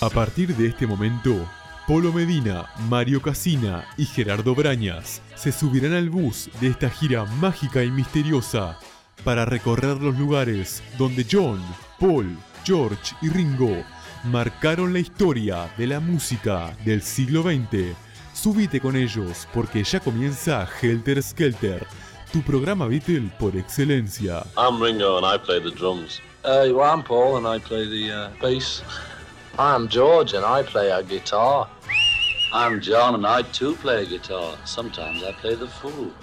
A partir de este momento, Polo Medina, Mario Casina y Gerardo Brañas se subirán al bus de esta gira mágica y misteriosa para recorrer los lugares donde John, Paul, George y Ringo marcaron la historia de la música del siglo XX. Subite con ellos porque ya comienza Helter Skelter, tu programa Beatle por excelencia. I'm Ringo and I play the drums. Uh, well, I'm Paul and I play the uh, bass. I'm George and I play a guitar. I'm John and I too play a guitar. Sometimes I play the fool. When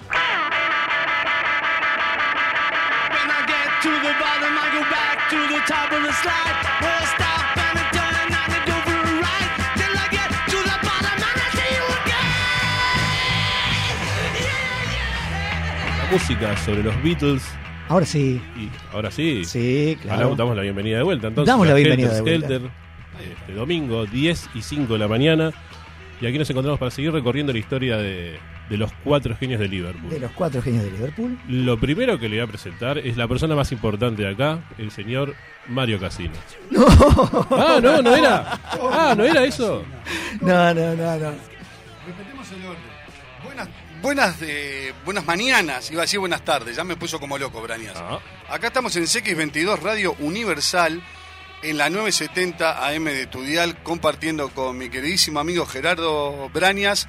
I get to the bottom, I go back to the top of the slide. We'll stop and a turn and I go for a ride. Till I get to the bottom and I see you again. La música sobre los Beatles. Ahora sí. Y ahora sí. Sí, Ahora claro. damos la bienvenida de vuelta. Entonces, Damos la bienvenida Helter de vuelta. Este domingo, 10 y 5 de la mañana. Y aquí nos encontramos para seguir recorriendo la historia de, de los cuatro genios de Liverpool. De los cuatro genios de Liverpool. Lo primero que le voy a presentar es la persona más importante de acá, el señor Mario Casino. No. Ah, no, no era. Ah, no era eso. No, no, no, no. Respetemos el orden. Buenas, buenas, eh, buenas mañanas, iba a decir buenas tardes, ya me puso como loco, Brañas. Ah, Acá estamos en CX22 Radio Universal, en la 970 AM de Tudial, compartiendo con mi queridísimo amigo Gerardo Brañas,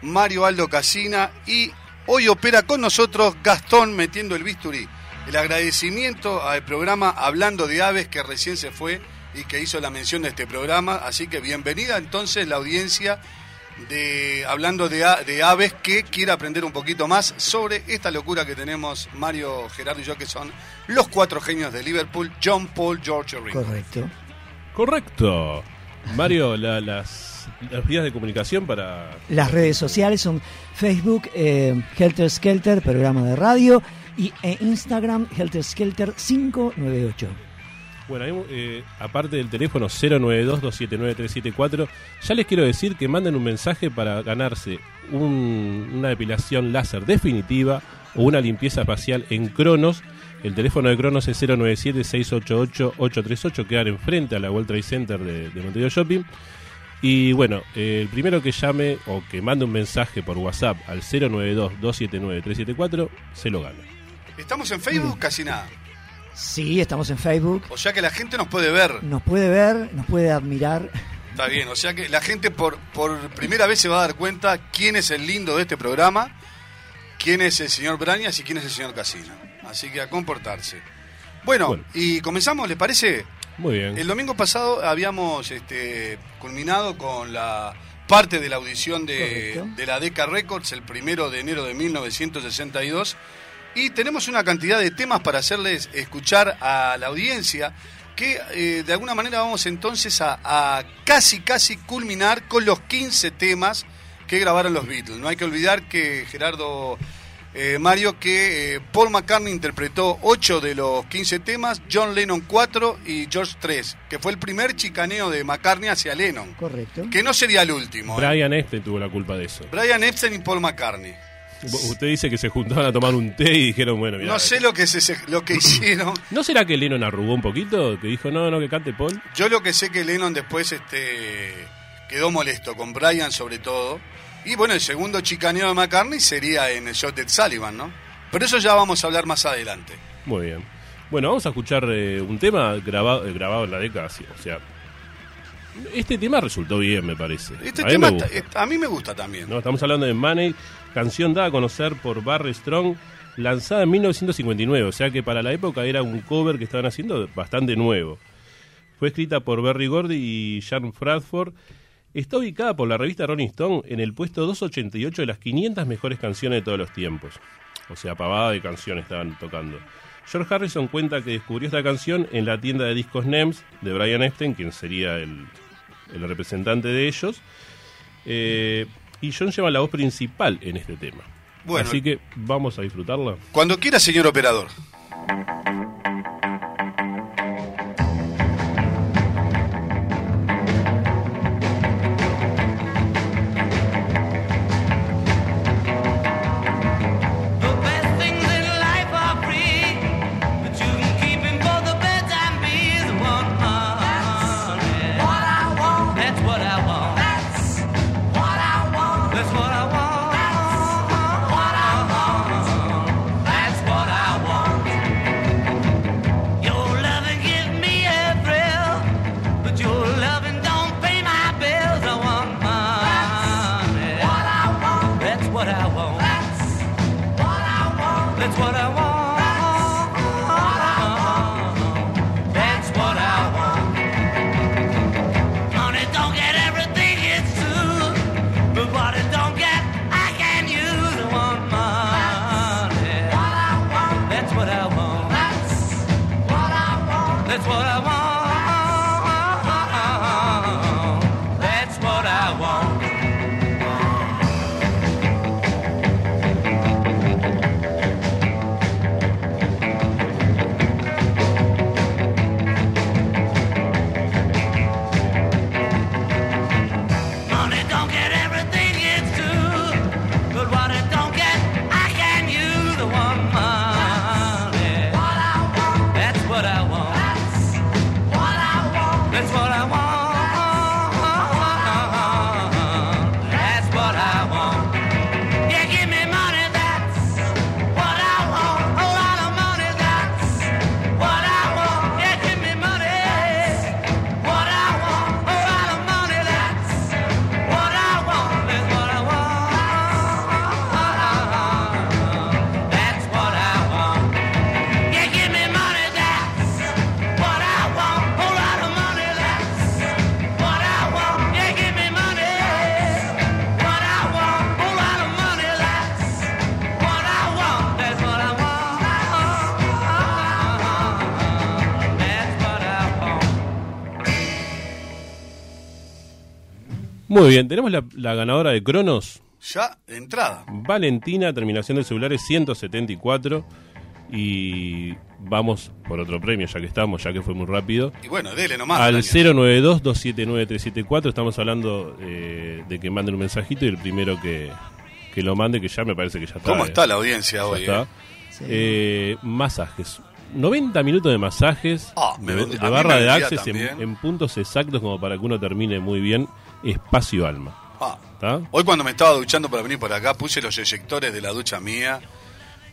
Mario Aldo Casina y hoy opera con nosotros Gastón metiendo el bisturí. El agradecimiento al programa Hablando de Aves que recién se fue y que hizo la mención de este programa, así que bienvenida entonces la audiencia de hablando de, de aves que quiera aprender un poquito más sobre esta locura que tenemos Mario, Gerardo y yo, que son los cuatro genios de Liverpool, John, Paul, George y Ringo. Correcto. correcto. Mario, la- las, las vías de comunicación para. Las redes sociales son Facebook, eh, Helter Skelter, programa de radio, y eh, Instagram, Helter Skelter 598. Bueno, eh, aparte del teléfono 092-279-374, ya les quiero decir que manden un mensaje para ganarse un- una depilación láser definitiva o una limpieza facial en Cronos. El teléfono de Cronos es 097-688-838, quedar enfrente a la World Trade Center de, de Montevideo Shopping. Y bueno, eh, el primero que llame o que mande un mensaje por WhatsApp al 092-279-374 se lo gana. Estamos en Facebook casi nada. Sí, estamos en Facebook. O sea que la gente nos puede ver. Nos puede ver, nos puede admirar. Está bien, o sea que la gente por, por primera vez se va a dar cuenta quién es el lindo de este programa, quién es el señor Brañas y quién es el señor Casino. Así que a comportarse. Bueno, Bueno. y comenzamos, ¿les parece? Muy bien. El domingo pasado habíamos este, culminado con la parte de la audición de, Correcto. de la Deca Records el primero de enero de 1962 y tenemos una cantidad de temas para hacerles escuchar a la audiencia que eh, de alguna manera vamos entonces a, a casi casi culminar con los 15 temas que grabaron los Beatles. No hay que olvidar que Gerardo eh, Mario que eh, Paul McCartney interpretó 8 de los 15 temas, John Lennon 4 y George 3, que fue el primer chicaneo de McCartney hacia Lennon, Correcto. que no sería el último. ¿eh? Brian Este tuvo la culpa de eso. Brian Epstein y Paul McCartney. Usted dice que se juntaban a tomar un té y dijeron, bueno, mira. No sé lo que, se, lo que hicieron. ¿No será que Lennon arrugó un poquito? Que dijo, no, no, que cante Paul. Yo lo que sé que Lennon después este, quedó molesto con Brian sobre todo. Y bueno, el segundo chicaneo de McCartney sería en el shot de Sullivan, ¿no? Pero eso ya vamos a hablar más adelante. Muy bien. Bueno, vamos a escuchar eh, un tema grabado, eh, grabado en la década. O sea, este tema resultó bien, me parece. Este a tema está- gusta. a mí me gusta también. ¿no? Estamos hablando de Money, canción dada a conocer por Barry Strong, lanzada en 1959. O sea que para la época era un cover que estaban haciendo bastante nuevo. Fue escrita por Berry Gordy y Jan Bradford. Está ubicada por la revista Rolling Stone en el puesto 288 de las 500 mejores canciones de todos los tiempos. O sea, pavada de canciones estaban tocando. George Harrison cuenta que descubrió esta canción en la tienda de discos NEMS de Brian Epstein, quien sería el, el representante de ellos. Eh, y John lleva la voz principal en este tema. Bueno. Así que vamos a disfrutarla. Cuando quiera, señor operador. Muy bien, tenemos la, la ganadora de Cronos, Ya de entrada. Valentina, terminación del celular es 174. Y vamos por otro premio, ya que estamos, ya que fue muy rápido. Y bueno, dele nomás. Al Brañas. 092-279-374 estamos hablando eh, de que manden un mensajito y el primero que, que lo mande, que ya me parece que ya está. ¿Cómo eh. está la audiencia Ya hoy? está. eh? Sí. Eh, masajes. 90 minutos de masajes Ah, me de, de barra me de access en puntos exactos como para que uno termine muy bien. Espacio alma. Ah, ¿Está? Hoy cuando me estaba duchando para venir por acá, puse los eyectores de la ducha mía.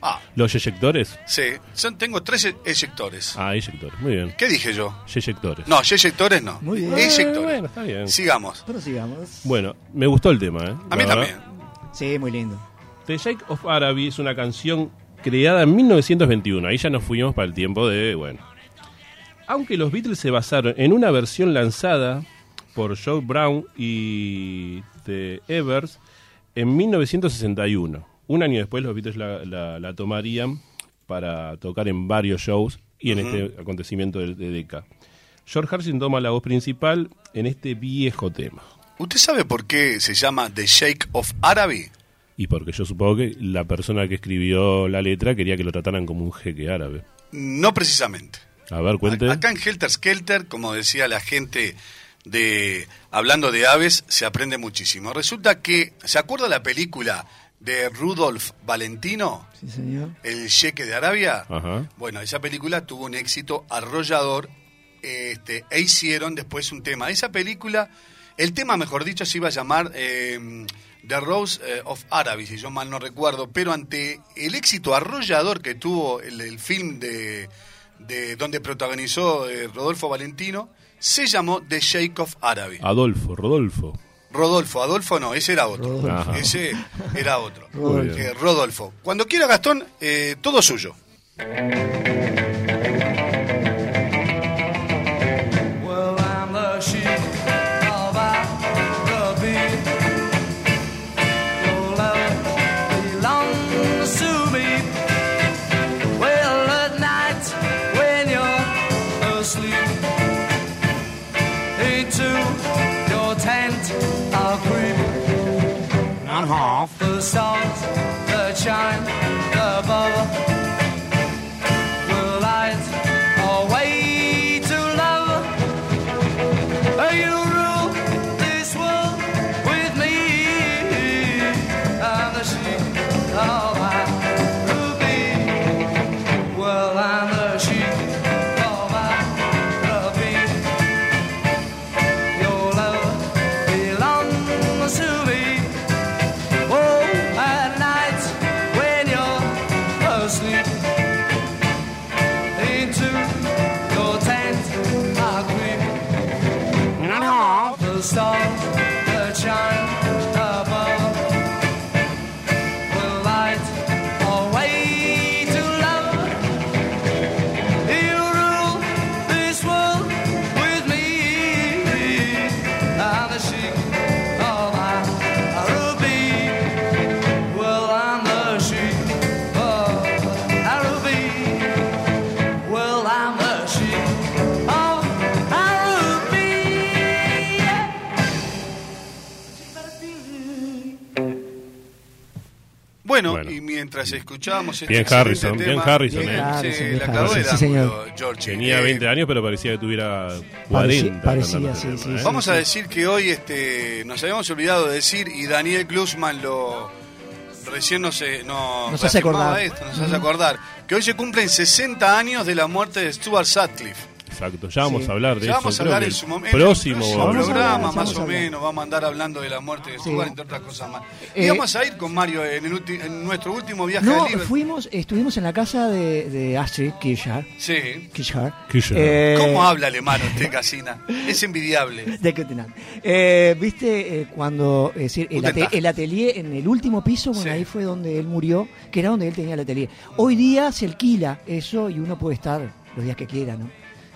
Ah, Los eyectores. sí. Son, tengo tres e- eyectores. Ah, eyectores. Muy bien. ¿Qué dije yo? Eyectores. No, eyectores no. Muy bien. Eh, Eyectores. bueno, está bien. Sigamos. Prosigamos. Bueno, me gustó el tema, ¿eh? A mí también. Sí, muy lindo. The Shake of Araby es una canción creada en 1921. Ahí ya nos fuimos para el tiempo de, bueno. Aunque los Beatles se basaron en una versión lanzada por Joe Brown y The Evers en 1961. Un año después los Beatles la, la- la tomarían para tocar en varios shows y en este acontecimiento de, de Decca. George Harrison toma la voz principal en este viejo tema. ¿Usted sabe por qué se llama The Shake of Araby? Y porque yo supongo que la persona que escribió la letra quería que lo trataran como un jeque árabe. No precisamente. A ver, cuente. Acá en Helter Skelter, como decía la gente de hablando de aves, se aprende muchísimo. Resulta que, ¿se acuerda la película de Rudolf Valentino, Sí, señor. El Cheque de Arabia? Ajá. Bueno, esa película tuvo un éxito arrollador este, e hicieron después un tema. Esa película, el tema, mejor dicho, se iba a llamar eh, The Rose eh, of Araby, si yo mal no recuerdo, pero ante el éxito arrollador que tuvo el, el film de, de donde protagonizó eh, Rodolfo Valentino, se llamó The Shake of Araby. Adolfo, Rodolfo. Rodolfo, Adolfo no, ese era otro. Rodolfo. Ese era otro. Bien. Eh, Rodolfo. Cuando quiera Gastón, eh, todo suyo. Bueno, Bueno. y mientras escuchábamos este Bien Harrison, bien tema- Harrison, Bien ¿eh? Harrison, Sí, bien la Harrison, sí, señor. George. Tenía Eh, 20 años, pero parecía que tuviera Parecía- 40. parecía, cantando sí, sí, tema, ¿eh? Vamos a decir que hoy este, nos habíamos olvidado de decir y Daniel Glusman lo recién nos, eh, nos, Nos hace acordar. esto, nos hace acordar que hoy se cumplen 60 años de la muerte de Stuart Sutcliffe. Exacto, ya vamos Sí. a hablar de Ya eso. vamos a hablar en su momento. Próximo. programa, más o menos, vamos a andar hablando de la muerte de Sí. Stuart, entre otras cosas más. Eh, y vamos a ir con Mario en, el ulti- en nuestro último viaje No, a fuimos, estuvimos en la casa de, de Astrid Kirchner. Sí. Kirchner. Kirchner. Eh, ¿Cómo habla alemán usted, Casina? Es envidiable. de. Eh, Viste, eh, cuando es decir, el, ate- atelier en el último piso, bueno, Sí. ahí fue donde él murió, que era donde él tenía el atelier. Hoy día se alquila eso y uno puede estar los días que quiera, ¿no?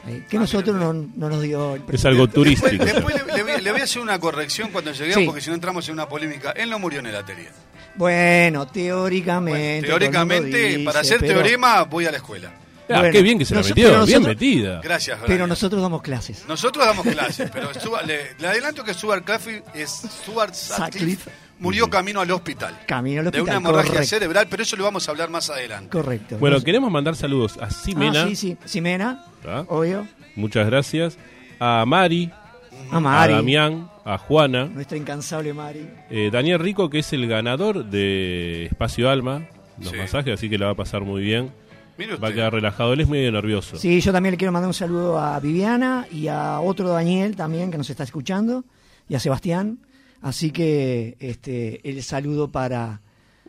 Eh, que Ah, nosotros mira, no, no nos dio el Es algo Después, turístico. después le, le voy, le voy a hacer una corrección cuando lleguemos, Sí. porque si no entramos en una polémica. Él no murió en el atelier. Bueno, Bueno, teóricamente. teóricamente, para hacer pero- teorema, voy a la escuela. Ah, Bueno, qué bien que se la metió, pero bien nosotros- metida. Gracias, Pero Brian. nosotros damos clases. Nosotros damos clases, pero Stuart- le, le adelanto que Stuart Sutcliffe, es Stuart Sutcliffe Sutcliffe. Murió camino al hospital. Camino al De hospital. una hemorragia correcto, cerebral, pero eso lo vamos a hablar más adelante. correcto. Bueno, queremos mandar saludos a Simena. Ah, sí, sí. Simena, obvio. Muchas gracias. A Mari, A Mari, a Damián, a Juana, nuestra incansable Mari. eh, Daniel Rico, que es el ganador de Espacio Alma, los Sí. masajes, así que la va a pasar muy bien. Va a quedar relajado. Él es medio nervioso. Sí, yo también le quiero mandar un saludo a Viviana y a otro Daniel también que nos está escuchando y a Sebastián. Así que este el saludo para,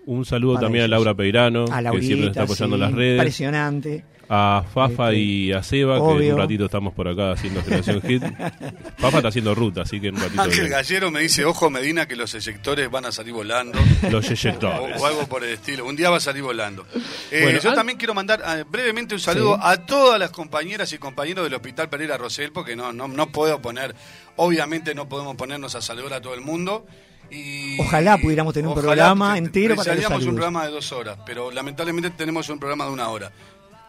Un saludo Para también ellos. a Laura Peirano, a que Laurita, siempre nos está apoyando sí, en las redes. Impresionante. A Fafa Este, y a Seba, que en obvio. un ratito estamos por acá haciendo Generación Hit. Fafa está haciendo ruta, así que en un ratito Ángel viene. Gallero me dice, ojo Medina, que los eyectores van a salir volando. los o, eyectores. o algo por el estilo. Un día va a salir volando. Eh, Bueno, yo an- también quiero mandar eh, brevemente un saludo Sí. a todas las compañeras y compañeros del Hospital Pereira Rosell, porque no, no, no puedo poner, obviamente no podemos ponernos a saludar a todo el mundo. Y, Ojalá pudiéramos tener un ojalá programa te- entero para un programa de dos horas, pero lamentablemente tenemos un programa de una hora.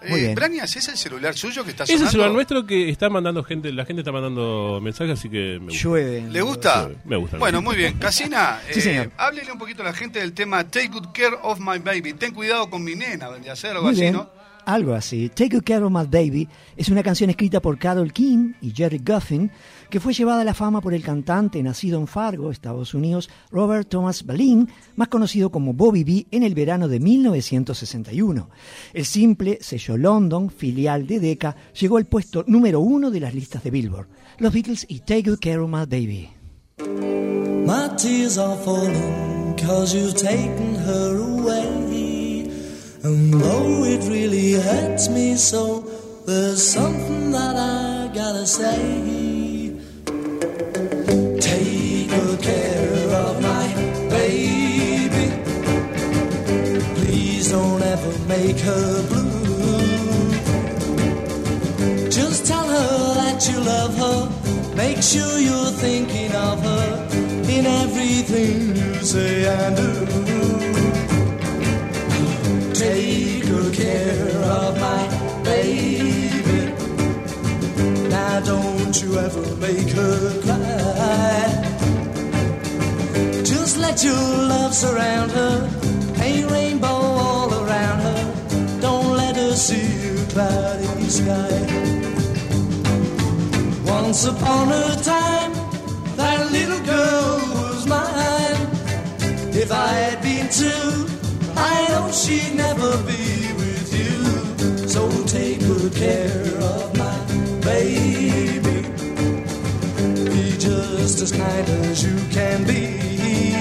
Muy Eh. Branias, ¿es el celular suyo que está Ese sonando? es el celular nuestro que está mandando gente, la gente está mandando mensajes, así que me gusta. Llueve. ¿Le gusta? Sí, me gusta. Bueno, muy bien. Casina, Sí, eh, señor. háblele un poquito a la gente del tema Take Good Care of My Baby. Ten cuidado con mi nena, vendría a ser algo Muy así, bien. ¿no? Algo así. Take Good Care of My Baby es una canción escrita por Carol King y Jerry Goffin que fue llevada a la fama por el cantante nacido en Fargo, Estados Unidos, Robert Thomas Balin, más conocido como Bobby B, en el verano de 1961. El simple sello London, filial de Decca, llegó al puesto número uno de las listas de Billboard. Los Beatles y Take Good Care of My Baby. Are falling you've taken her away. Care of my baby. Please don't ever make her blue. Just tell her that you love her. Make sure you're thinking of her in everything you say and do. Take good care of my baby. Now don't you ever make her cry. Let your love surround her. Paint rainbow all around her. Don't let her see a cloudy sky. Once upon a time, that little girl was mine. If I had been two, I know she'd never be with you. So take good care of my baby. Be just as kind as you can be.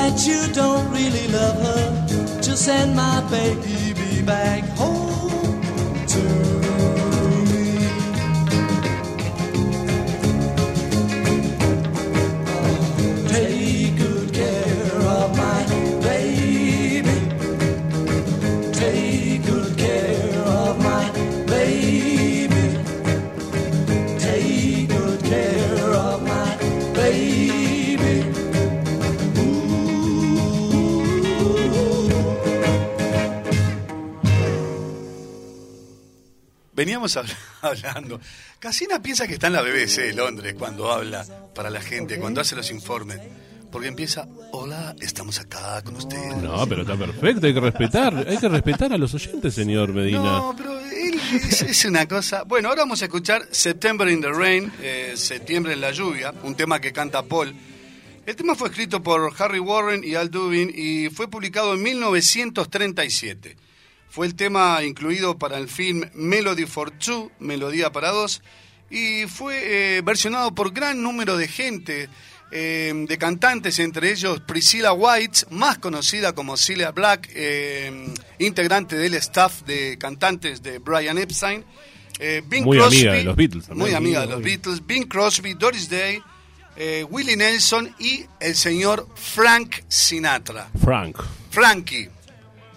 that you don't really love her. Just send my baby back home to me. Take good care of my baby. Take good care of my baby. Take good care of my baby. Veníamos habl- hablando. Casina piensa que está en la BBC de Londres cuando habla para la gente, cuando hace los informes. Porque empieza, hola, estamos acá con ustedes. No, pero está perfecto, hay que respetar, hay que respetar a los oyentes, señor Medina. No, pero él es, es una cosa. Bueno, ahora vamos a escuchar September in the Rain, eh, Septiembre en la lluvia, un tema que canta Paul. El tema fue escrito por Harry Warren y Al Dubin y fue publicado en 1937. Fue el tema incluido para el film Melody for Two, Melodía para dos, y fue eh, versionado por gran número de gente, eh, de cantantes, entre ellos Priscilla White, más conocida como Celia Black, eh, integrante del staff de cantantes de Brian Epstein. Bing Muy Crosby, amiga de los Beatles también. Muy amiga de los. Beatles. Bing Crosby, Doris Day, Willie Nelson y el señor Frank Sinatra. Frank. Frankie,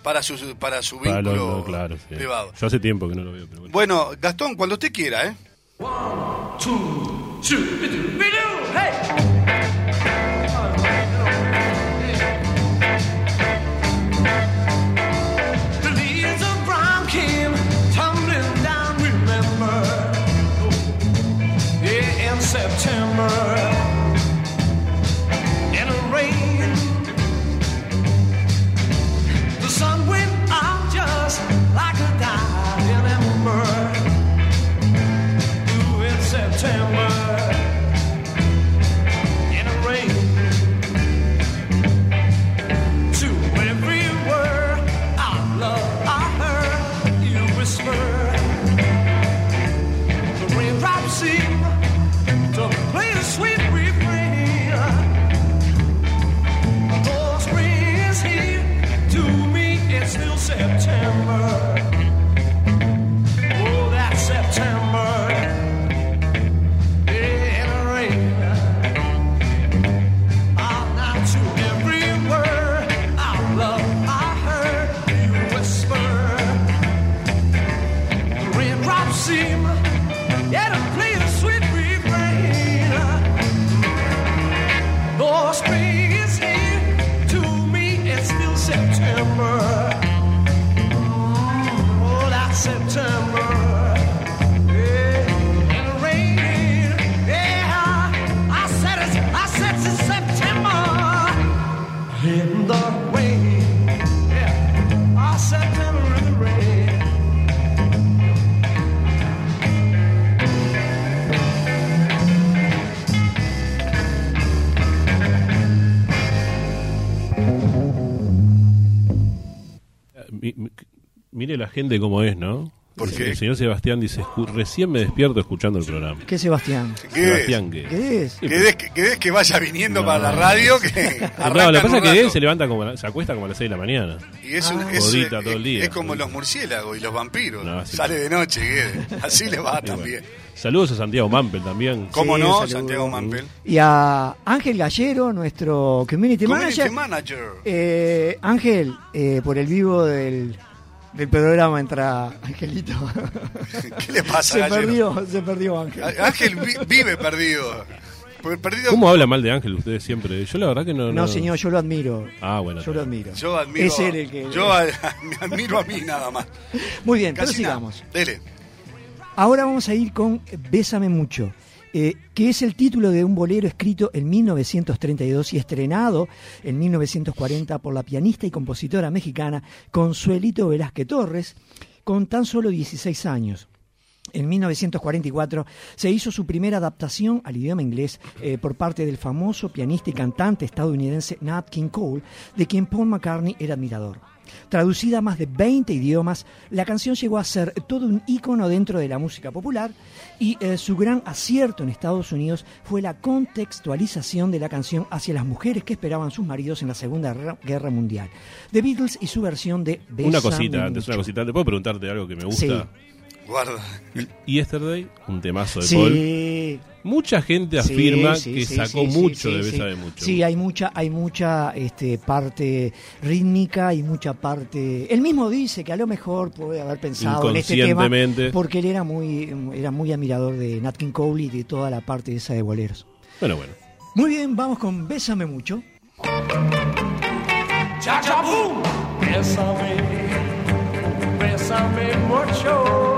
para su, para su Para vínculo lo- claro, sí. privado. Yo hace tiempo que no lo veo, pero bueno. Bueno, Gastón, cuando usted quiera, ¿eh? The leaves of brown came tumbling down, remember? Yeah, in September. Gente como es, ¿no? ¿Por El- qué? El señor Sebastián dice, "Escu- recién me despierto escuchando el programa. ¿Qué Sebastián? ¿Qué Sebastián, es? ¿qué? ¿Qué es? Sí, Que pero- des que, que vaya viniendo No. para la radio, que No, arranca lo que pasa es que él se levanta como, la- se acuesta como a las 6 de la mañana. Y es, un- Ah. es- Jodita es- todo el día. es como los murciélagos y los vampiros. No, Sale de noche, Guede. Así le va también. bueno. Saludos a Santiago Mampel también. ¿Cómo Sí, no. Santiago Mampel? Y a Ángel Gallero, nuestro community, Community manager. manager. Eh, Ángel, eh, por el vivo del, del programa entra Angelito. ¿Qué le pasa, se Gallero? perdió, se perdió Ángel. Ángel vi- vive perdido. ¿Cómo habla mal de Ángel usted siempre? Yo la verdad que no... No, señor, yo lo admiro. Ah, bueno. Yo lo admiro. Yo admiro. Es él el que. Yo a- me admiro a mí nada más. Muy bien, pero Casi nada. sigamos. Dele. Ahora vamos a ir con Bésame mucho, eh, que es el título de un bolero escrito en 1932 y estrenado en 1940 por la pianista y compositora mexicana Consuelito Velázquez Torres, con tan solo 16 años. En 1944 se hizo su primera adaptación al idioma inglés eh, por parte del famoso pianista y cantante estadounidense Nat King Cole, de quien Paul McCartney era admirador. Traducida a más de 20 idiomas, la canción llegó a ser todo un ícono dentro de la música popular y eh, su gran acierto en Estados Unidos fue la contextualización de la canción hacia las mujeres que esperaban sus maridos en la Segunda Guerra- Mundial. The Beatles y su versión de Una cosita, antes, una cosita. ¿Te puedo preguntarte algo que me gusta? Sí. Guarda. Yesterday, un temazo de Paul. Sí, Mucha gente afirma sí, que sí, sacó mucho sí, de sí. Besa mucho. Sí, hay mucha, hay mucha este, parte rítmica y mucha parte. Él mismo dice que a lo mejor puede haber pensado en este tema Inconscientemente. porque él era muy, era muy admirador de Nat King Cole y de toda la parte esa de boleros. Bueno, bueno. Muy bien, vamos con Bésame mucho. Cha cha boom. Bésame, bésame mucho.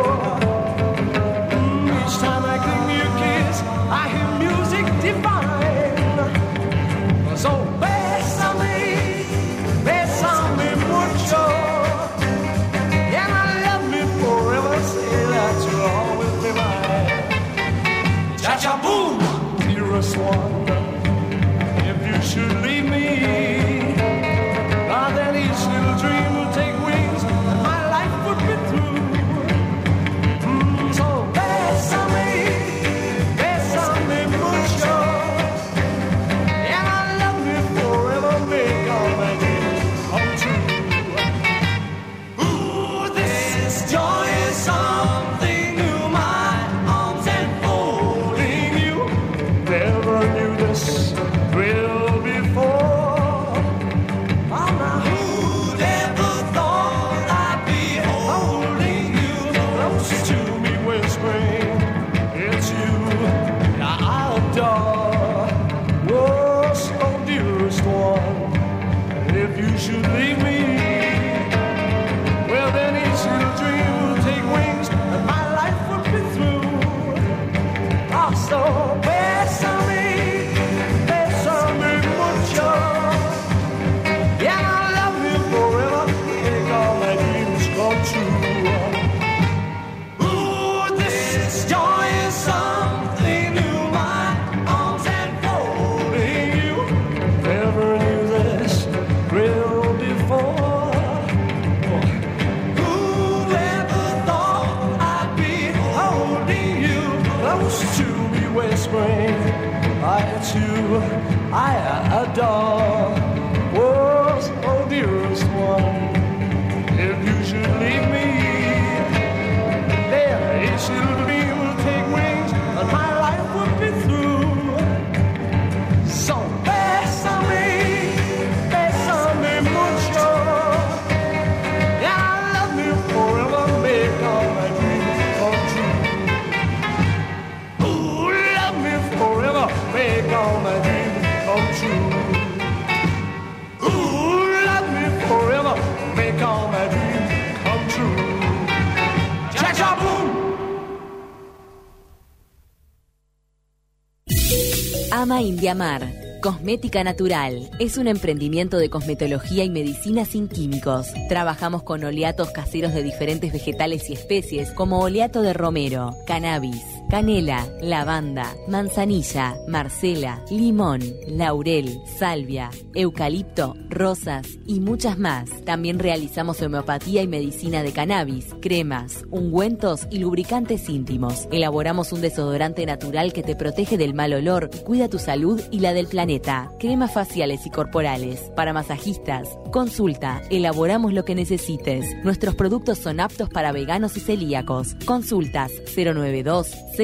Indiamar. Cosmética Natural es un emprendimiento de cosmetología y medicina sin químicos. Trabajamos con oleatos caseros de diferentes vegetales y especies como oleato de romero, cannabis, canela, lavanda, manzanilla, marcela, limón, laurel, salvia, eucalipto, rosas y muchas más. También realizamos homeopatía y medicina de cannabis, cremas, ungüentos y lubricantes íntimos. Elaboramos un desodorante natural que te protege del mal olor y cuida tu salud y la del planeta. Cremas faciales y corporales. Para masajistas, consulta, elaboramos lo que necesites. Nuestros productos son aptos para veganos y celíacos. Consultas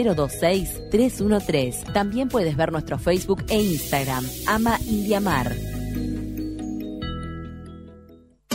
092-026-313. También puedes ver nuestro Facebook e Instagram. Ama Indiamar.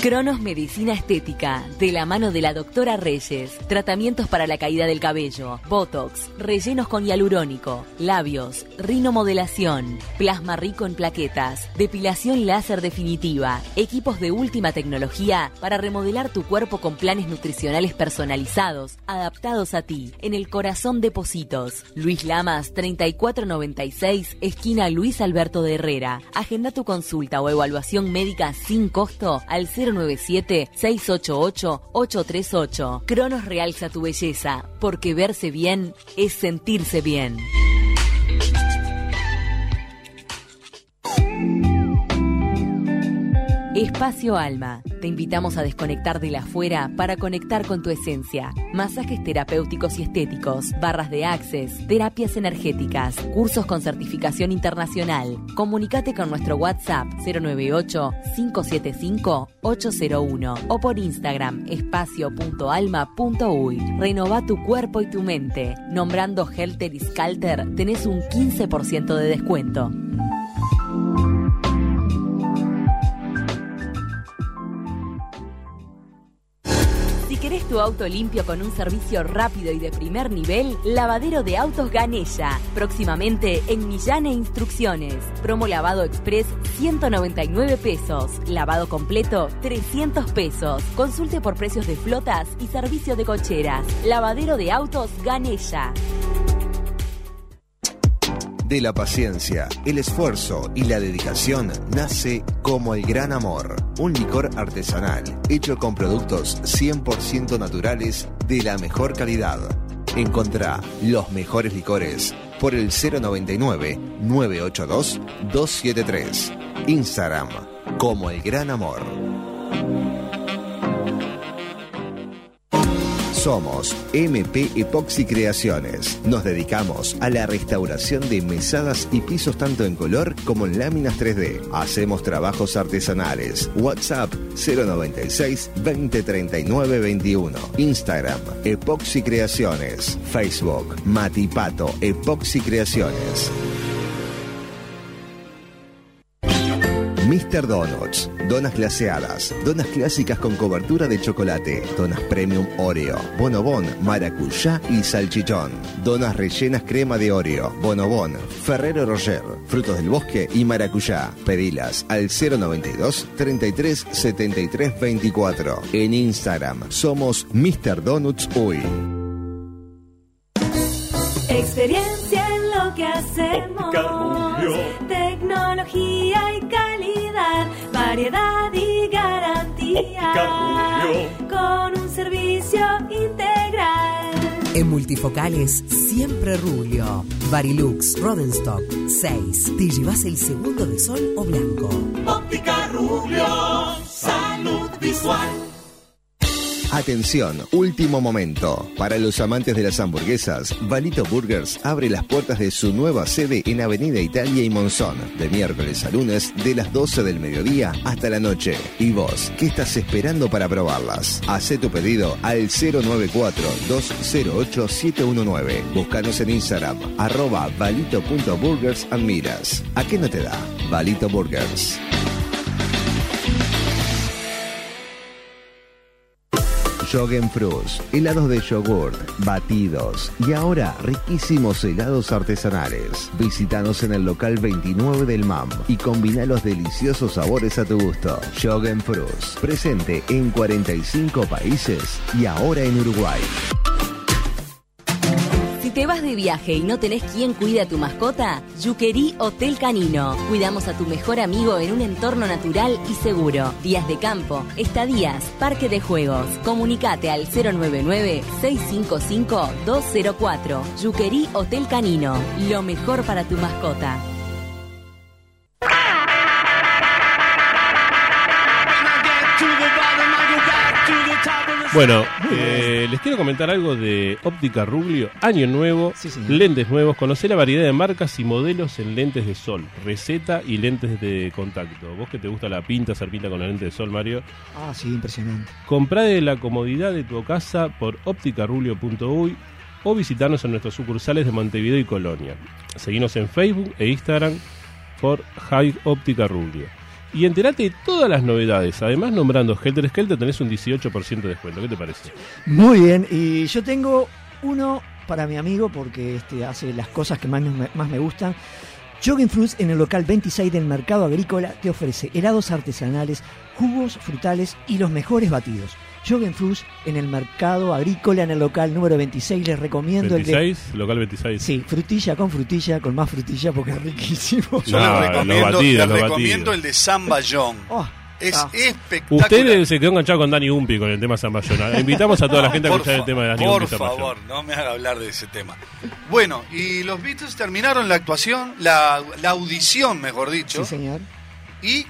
Cronos Medicina Estética, de la mano de la doctora Reyes. Tratamientos para la caída del cabello, botox, rellenos con hialurónico, labios, rinomodelación, plasma rico en plaquetas, depilación láser definitiva, equipos de última tecnología para remodelar tu cuerpo con planes nutricionales personalizados, adaptados a ti, en el corazón de Positos. Luis Lamas, 3496, esquina Luis Alberto de Herrera. Agenda tu consulta o evaluación médica sin costo al 097-688-838. Cronos realza tu belleza, porque verse bien es sentirse bien. Espacio Alma. Te invitamos a desconectar de la afuera para conectar con tu esencia. Masajes terapéuticos y estéticos, barras de access, terapias energéticas, cursos con certificación internacional. Comunicate con nuestro WhatsApp 098-575-801 o por Instagram espacio.alma.uy. Renova tu cuerpo y tu mente. Nombrando Helter y Skalter tenés un 15% de descuento. Tu auto limpio con un servicio rápido y de primer nivel, Lavadero de Autos Ganella. Próximamente en Millán e Instrucciones. Promo lavado express 199 pesos. Lavado completo 300 pesos. Consulte por precios de flotas y servicio de cocheras. Lavadero de Autos Ganella. De la paciencia, el esfuerzo y la dedicación nace como el gran amor, un licor artesanal hecho con productos 100% naturales de la mejor calidad. Encontrá los mejores licores por el 099-982-273. Instagram como el gran amor. Somos MP Epoxy Creaciones. Nos dedicamos a la restauración de mesadas y pisos tanto en color como en láminas 3D. Hacemos trabajos artesanales. WhatsApp 096 2039 21. Instagram Epoxy Creaciones. Facebook Matipato Epoxy Creaciones. Mr. Donuts. Donas glaseadas, donas clásicas con cobertura de chocolate, donas premium Oreo, bonobón, maracuyá y salchichón. Donas rellenas crema de Oreo, bonobón, Ferrero Roger, frutos del bosque y maracuyá. Pedilas al 092 33 73 24. En Instagram somos Mr. Donuts Uy. Experiencia en lo que hacemos. Tecnología y calidad. Variedad y garantía. Con un servicio integral. En multifocales, siempre Rubio. Varilux, Rodenstock, 6. ¿Te llevas el segundo de sol o blanco? Óptica Rubio, salud visual. Atención, último momento. Para los amantes de las hamburguesas, Valito Burgers abre las puertas de su nueva sede en Avenida Italia y Monzón, de miércoles a lunes, de las 12 del mediodía hasta la noche. ¿Y vos, qué estás esperando para probarlas? Hacé tu pedido al 094-208-719. Búscanos en Instagram, arroba valito.burgers. ¿A qué no te da? Valito Burgers. Frus, helados de yogurt, batidos y ahora riquísimos helados artesanales. Visítanos en el local 29 del MAM y combina los deliciosos sabores a tu gusto. Frus, presente en 45 países y ahora en Uruguay. Te vas de viaje y no tenés quien cuide a tu mascota, Yuquerí Hotel Canino. Cuidamos a tu mejor amigo en un entorno natural y seguro. Días de campo, estadías, parque de juegos. Comunicate al 099-655-204. Yuquerí Hotel Canino. Lo mejor para tu mascota. Bueno, eh, les quiero comentar algo de Óptica Rublio. Año nuevo, lentes nuevos. Conocer la variedad de marcas y modelos en lentes de sol, receta y lentes de contacto. Vos que te gusta la pinta, hacer pinta con la lente de sol, Mario. Ah, sí, impresionante. Comprá de la comodidad de tu casa por opticarulio.uy o visitarnos en nuestros sucursales de Montevideo y Colonia. Seguinos en Facebook e Instagram por High Óptica Rubio. Y enterate de todas las novedades. Además, nombrando Helter Skelter tenés un 18% de descuento. ¿Qué te parece? Muy bien, y yo tengo uno para mi amigo porque este hace las cosas que más me, más me gustan. Jogging Fruits en el local 26 del Mercado Agrícola te ofrece helados artesanales, jugos frutales y los mejores batidos. Jogging Fruits en el Mercado Agrícola en el local número 26 les recomiendo el 26, local 26. de Sí, frutilla con frutilla, con más frutilla porque es riquísimo. Yo No, les recomiendo, batidos, les recomiendo el de Samba John. Oh, es ah. espectacular. Usted se quedó enganchado con Dani Umpi con el tema Zamballón. Invitamos a toda la gente a Por escuchar el tema de Dani Por Umpi Zamballón. favor, no me haga hablar de ese tema. Bueno, y los Beatles terminaron la actuación, la, la audición, mejor dicho, Sí, señor. y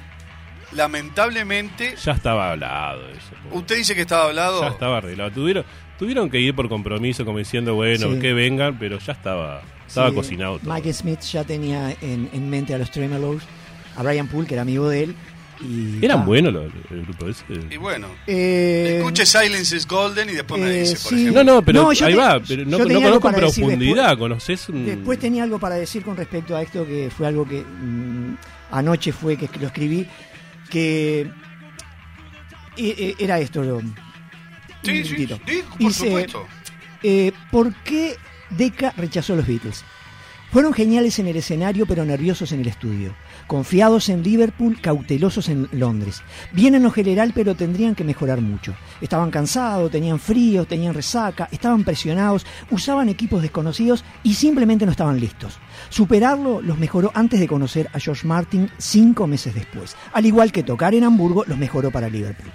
lamentablemente, Ya estaba hablado eso. usted dice que estaba hablado. Ya estaba arreglado. Tuvieron, tuvieron que ir por compromiso, como diciendo, bueno, Sí. que vengan, pero ya estaba, estaba Sí, cocinado todo. Mike Smith ya tenía en, en mente a los Tremelows, a Brian Poole, que era amigo de él. Y, Eran ah, buenos los, el grupo ese. Y bueno, eh, escuche Silence is Golden y después me eh, dice, por sí. ejemplo. No, no, pero No, ahí te- va. Pero no, no conozco en profundidad. después. ¿Conoces un.? Después tenía algo para decir con respecto a esto, que fue algo que mm, anoche fue que lo escribí, que eh, eh, era esto. Sí, sí, por supuesto. eh, ¿Por qué Deca rechazó los Beatles? Fueron geniales en el escenario, pero nerviosos en el estudio. Confiados en Liverpool, cautelosos en Londres. Bien en lo general, pero tendrían que mejorar mucho. Estaban cansados, tenían frío, tenían resaca, estaban presionados, usaban equipos desconocidos y simplemente no estaban listos. Superarlo los mejoró antes de conocer a George Martin cinco meses después. Al igual que tocar en Hamburgo los mejoró para Liverpool.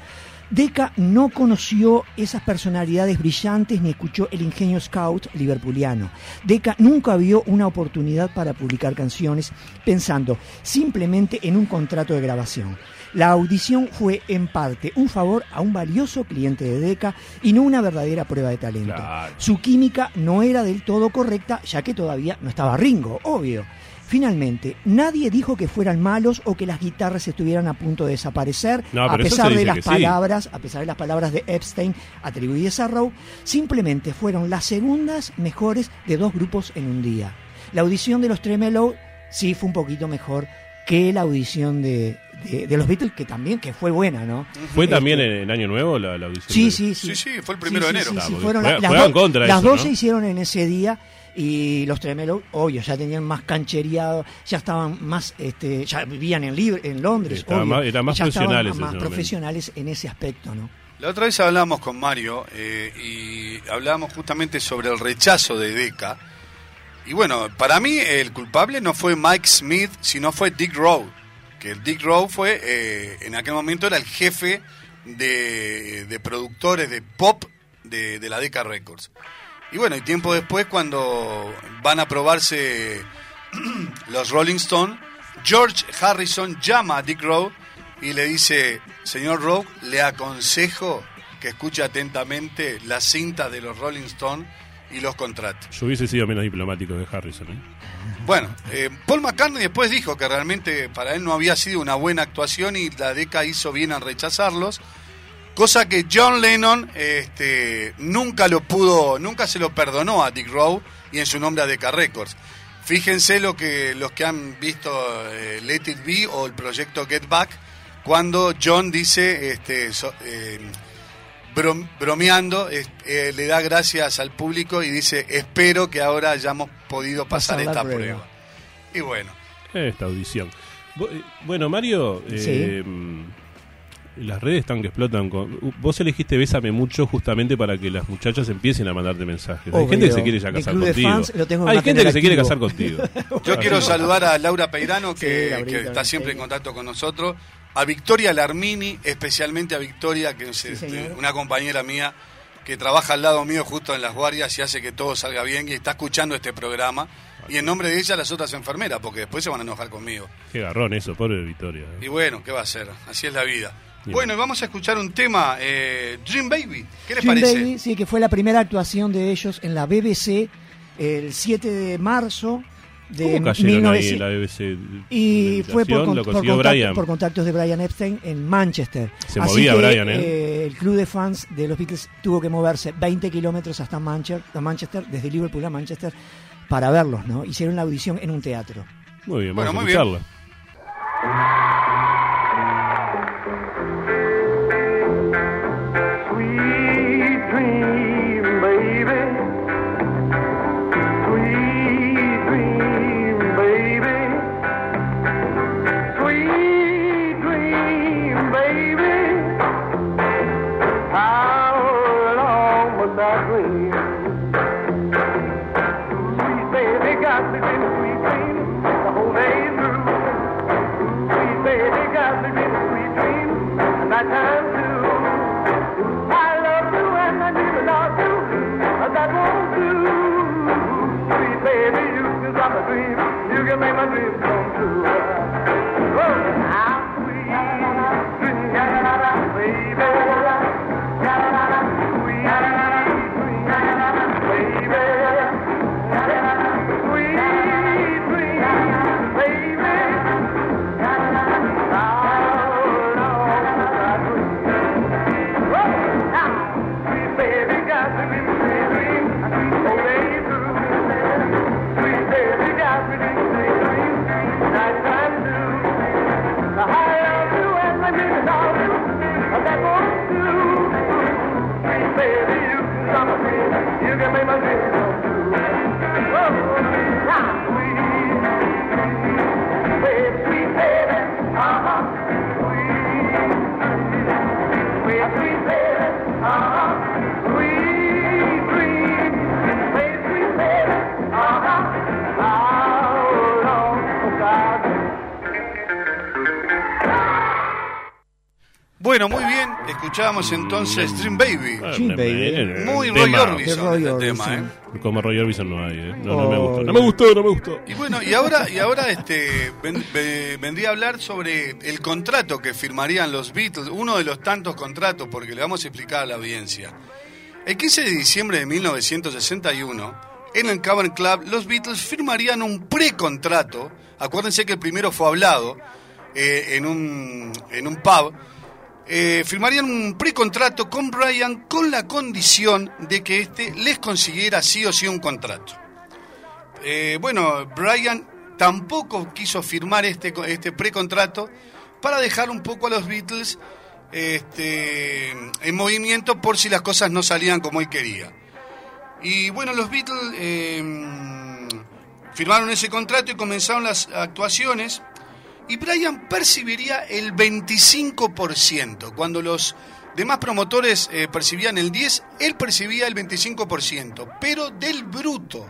Deca no conoció esas personalidades brillantes ni escuchó el ingenio scout liverpuliano. Deca nunca vio una oportunidad para publicar canciones pensando simplemente en un contrato de grabación. La audición fue en parte un favor a un valioso cliente de Deca y no una verdadera prueba de talento. Claro. Su química no era del todo correcta ya que todavía no estaba Ringo, obvio. Finalmente, nadie dijo que fueran malos o que las guitarras estuvieran a punto de desaparecer, No, a pesar de las sí. palabras, a pesar de las palabras de Epstein atribuidas a Rowe, simplemente fueron las segundas mejores de dos grupos en un día. La audición de los Tremelo sí fue un poquito mejor que la audición de, de, de los Beatles, que también que fue buena, ¿no? ¿Fue Este, también en, en Año Nuevo la, la audición? Sí, de- sí, sí. Sí, sí, fue el primero Sí, de enero. sí, sí, porque fueron las dos- contra las eso, dos ¿no? se hicieron en ese día y los Tremelo, obvio, ya tenían más canchereado, ya estaban más, este, ya vivían en, Libre- en Londres, Estaban obvio, más- eran más ya estaban profesionales en más profesionales en ese aspecto, ¿no? La otra vez hablamos con Mario eh, y hablábamos justamente sobre el rechazo de Decca. Y bueno, para mí el culpable no fue Mike Smith, sino fue Dick Rowe. Que el Dick Rowe fue, eh, en aquel momento era el jefe de, de productores de pop de, de la Decca Records. Y bueno, y tiempo después cuando van a probarse los Rolling Stones, George Harrison llama a Dick Rowe y le dice, señor Rowe, le aconsejo que escuche atentamente la cinta de los Rolling Stones y los contratos. Yo hubiese sido menos diplomático que Harrison. ¿eh? Bueno, eh, Paul McCartney después dijo que realmente para él no había sido una buena actuación y la DECA hizo bien en rechazarlos, cosa que John Lennon este, nunca lo pudo, nunca se lo perdonó a Dick Rowe y en su nombre a Decca Records. Fíjense lo que los que han visto eh, Let It Be o el proyecto Get Back, cuando John dice, este, so- eh, brom- bromeando, es- eh, le da gracias al público y dice, espero que ahora hayamos podido pasar, esta prueba". prueba. Y bueno, Esta audición. Bueno, Mario, eh, las redes están que explotan. Con... Vos elegiste Bésame mucho justamente para que las muchachas empiecen a mandarte mensajes. Hay gente que se quiere ya casar contigo. fans lo tengo que Hay gente que se quiere casar contigo. Yo quiero saludar a Laura Peirano, Sí, que, está siempre en contacto con nosotros, a Victoria Larmini, especialmente a Victoria, que es este, una compañera mía que trabaja al lado mío justo en las guardias y hace que todo salga bien y está escuchando este programa. Y en nombre de ella las otras enfermeras, porque después se van a enojar conmigo. Qué garrón eso, pobre Victoria. ¿eh? Y bueno, ¿qué va a hacer? Así es la vida. Bien. Bueno, y vamos a escuchar un tema, eh, Dream Baby. ¿Qué les Dream parece? Baby, sí, que fue la primera actuación de ellos en la BBC el 7 de marzo de ¿Cómo cayeron ahí 1900 en la BBC? Y La fue por, con- por contacto- contactos de Brian Epstein en Manchester. Se Así movía que, Brian, ¿eh? El club de fans de los Beatles tuvo que moverse 20 kilómetros hasta Manchester, desde Liverpool a Manchester, para verlos, ¿no? Hicieron la audición en un teatro. Muy bien, Bueno, vamos muy a bien. escucharla. Sweet Escuchábamos entonces Dream Baby. Dream Baby. Muy Tema. Roy Orbison Roy este tema, ¿eh? Como Roy Orbison no hay, ¿eh? No, no me Oh, gustó. No me gustó, no me gustó. Y bueno, y ahora, y ahora este, ven- ve- vendría a hablar sobre el contrato que firmarían los Beatles, uno de los tantos contratos, porque le vamos a explicar a la audiencia. El 15 de diciembre de 1961, en el Cavern Club, los Beatles firmarían un precontrato. Acuérdense que el primero fue hablado eh, en, un, en un pub. Eh, firmarían un precontrato con Brian con la condición de que éste les consiguiera sí o sí un contrato. Eh, bueno, Brian tampoco quiso firmar este, este precontrato para dejar un poco a los Beatles este, en movimiento por si las cosas no salían como él quería. Y bueno, los Beatles eh, firmaron ese contrato y comenzaron las actuaciones. Y Brian percibiría el 25%. Cuando los demás promotores eh, percibían el 10%, él percibía el 25%, pero del bruto.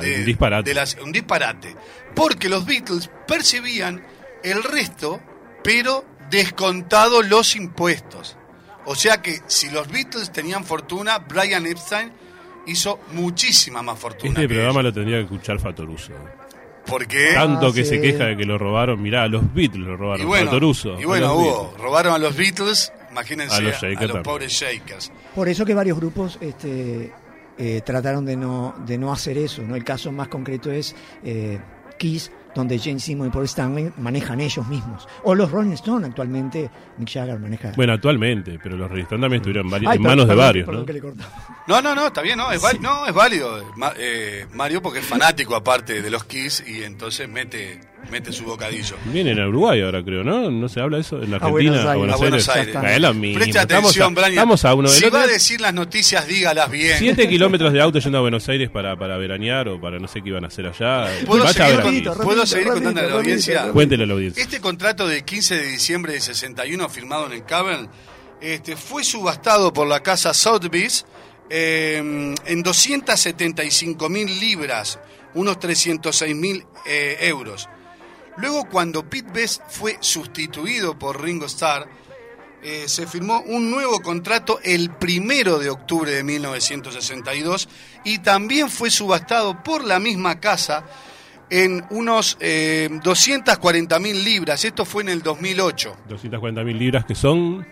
De- un disparate. de las- un disparate. Porque los Beatles percibían el resto, pero descontado los impuestos. O sea que si los Beatles tenían fortuna, Brian Epstein hizo muchísima más fortuna. Este programa lo tendría que escuchar Fatoruso. ¿Por qué? Tanto Ah, que se queja de que lo robaron. Mirá, a los Beatles lo Y robaron. bueno, Fatoruso. y a bueno los Hugo, Beatles. robaron a los Beatles, imagínense A a los los, Shakers también. pobres Shakers. Por eso que varios grupos este, eh, trataron de no, de no hacer eso. ¿no? El caso más concreto es eh, Kiss, donde James Simon y Paul Stanley manejan ellos mismos. O los Rolling Stones actualmente, Mick Jagger maneja. Bueno, actualmente, pero los Rolling Stones también estuvieron vari- Ay, en manos de varios, ¿no? No, no, no, está bien, no, es, no, es válido, Ma- eh, Mario, porque es fanático aparte de los Kiss y entonces mete, mete su bocadillo. Vienen a Uruguay ahora, creo, ¿no? ¿No se habla eso? En A Argentina, Buenos a Aires. Buenos A Buenos Aires. Aires. Es lo mismo. Preste Estamos atención, a, Brian. estamos a uno del Si otro. va a decir las noticias, dígalas bien. Siete kilómetros de auto yendo a Buenos Aires para, para veranear o para no sé qué iban a hacer allá. ¿Puedo seguir, con- aquí. ¿Puedo seguir contando a la audiencia? Cuéntele a la audiencia. Este contrato de 15 de diciembre de 61 firmado en el Cavern este, fue subastado por la casa Sotheby's eh, en 275 mil libras, unos 306 mil eh, euros. Luego, cuando Pete Best fue sustituido por Ringo Starr, eh, se firmó un nuevo contrato el primero de octubre de 1962 y también fue subastado por la misma casa en unos eh, 240 mil libras. Esto fue en el 2008. 240 mil libras que son.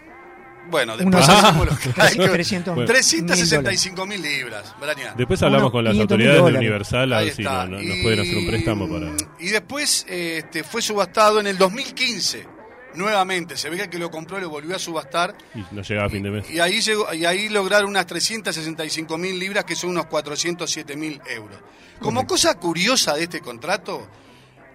Bueno, después hacemos lo que hay que- 300 Bueno. 365 mil libras, Braña. Después hablamos con las 500.000 autoridades de. Universal a ver si no- no- nos pueden hacer un préstamo para. Y después eh, este, fue subastado en el 2015. Nuevamente, se ve que el que lo compró lo volvió a subastar Y no llegaba a fin de mes. y ahí, llegó, y ahí lograron unas 365 mil libras, que son unos 407 mil euros. Como cosa curiosa de este contrato,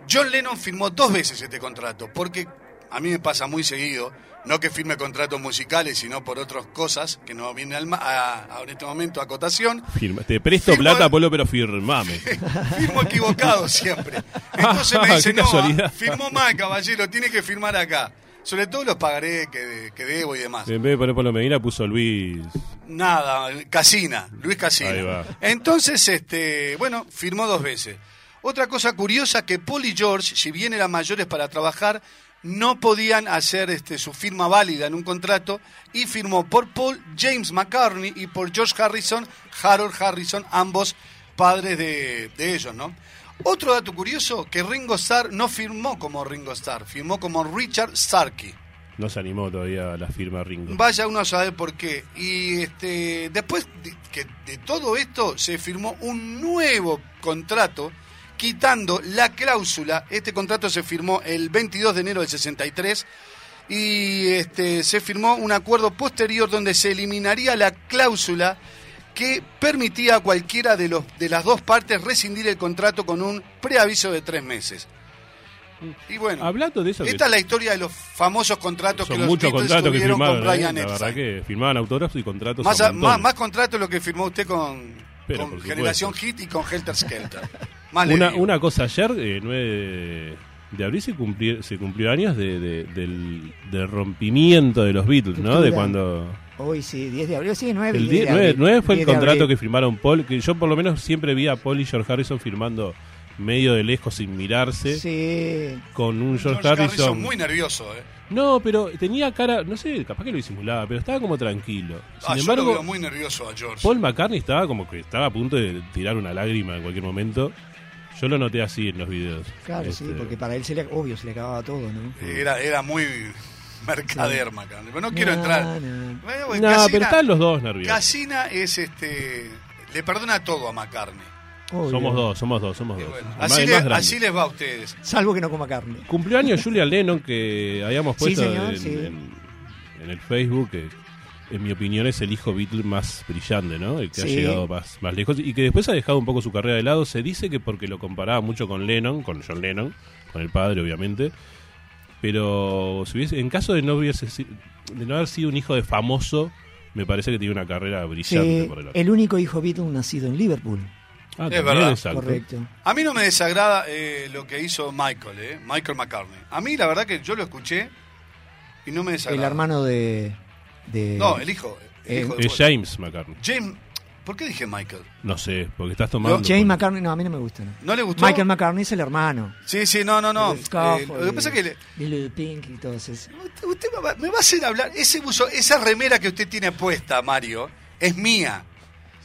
John Lennon firmó dos veces este contrato, porque a mí me pasa muy seguido, no que firme contratos musicales, sino por otras cosas, que no viene al a, a- en este momento a cotación, Firma. Te presto Firmo- plata, Polo, pero firmame. firmo equivocado siempre. Entonces me Qué dice, no, firmó mal, caballero, tiene que firmar acá. Sobre todo los pagaré que, que debo y demás. En vez de poner Polo Medina, puso Luis. Nada, Casina, Luis Casina. Ahí va. Entonces, este, bueno, firmó dos veces. Otra cosa curiosa que Paul y George, si bien eran mayores para trabajar, no podían hacer este, su firma válida en un contrato y firmó por Paul James McCartney y por George Harrison, Harold Harrison, ambos padres de, de ellos, ¿no? Otro dato curioso, que Ringo Starr no firmó como Ringo Starr, firmó como Richard Starkey. No se animó todavía a la firma Ringo. Vaya uno a saber por qué. Y este, después de, que de todo esto se firmó un nuevo contrato quitando la cláusula. Este contrato se firmó el 22 de enero del 63 y este, se firmó un acuerdo posterior donde se eliminaría la cláusula que permitía a cualquiera de, los, de las dos partes rescindir el contrato con un preaviso de tres meses. Y bueno, Hablando de eso, esta es la historia de los famosos contratos que los muchos Beatles contratos que firmaron. con ¿eh? Brian La verdad que firmaban autógrafos y contratos. Más, a más, contratos lo que firmó usted con, Pero, con Generación Hit y con Helter Skelter. Una, una cosa, ayer, eh, 9 de, de abril, se cumplió, se cumplió años de, de- del, del rompimiento de los Beatles, ¿no? De cuando... Hoy sí, 10 de abril, sí, 9. El 10 de 10 9, abril. fue el 10 de contrato abril. que firmaron Paul, que yo por lo menos siempre vi a Paul y George Harrison firmando medio de lejos sin mirarse, Sí. con un George, George Harrison... Harrison muy nervioso, ¿eh? No, pero tenía cara, no sé, capaz que lo disimulaba, pero estaba como tranquilo. Sin Ah, yo lo embargo, veo muy nervioso a George. Paul McCartney estaba como que estaba a punto de tirar una lágrima en cualquier momento. Yo lo noté así en los videos. Claro, sí, Este, porque para él, se le, obvio, se le acababa todo, ¿no? Era, era muy mercader, McCartney. Pero no quiero No, entrar. no. Bueno, pues No, Casina- pero están los dos nerviosos. Casina es este. Le perdona todo a McCartney. Obvio. Somos dos, somos dos, somos dos. Así, le- así les va a ustedes. Salvo que no coma carne. Cumplió años Julian Lennon que habíamos Sí, puesto señor, en, sí. en- en el Facebook, que en mi opinión es el hijo Beatle más brillante, ¿no? El que ha llegado más, más lejos y que después ha dejado un poco su carrera de lado. Se dice que porque lo comparaba mucho con Lennon, con John Lennon, con el padre obviamente, Pero si hubiese- en caso de no, hubiese, de no haber sido un hijo de famoso, me parece que tiene una carrera brillante por el el único hijo Beatle nacido en Liverpool. Ah, Es verdad. exacto. Correcto. A mí no me desagrada eh, lo que hizo Michael, eh, Michael McCartney. A mí la verdad que yo lo escuché y no me El desagrada. hermano de. De- No, el hijo. El Eh, hijo Es. James McCartney. James. ¿Por qué dije Michael? No sé, porque estás tomando. James McCartney, no, a mí no me gusta. ¿no? ¿No le gustó? Michael McCartney es el hermano. Sí, sí, no, no, no. Eh, lo que pasa es que le- Pink y todo eso. usted me va, me va a hacer hablar. Ese buzo, esa remera que usted tiene puesta, Mario, es mía.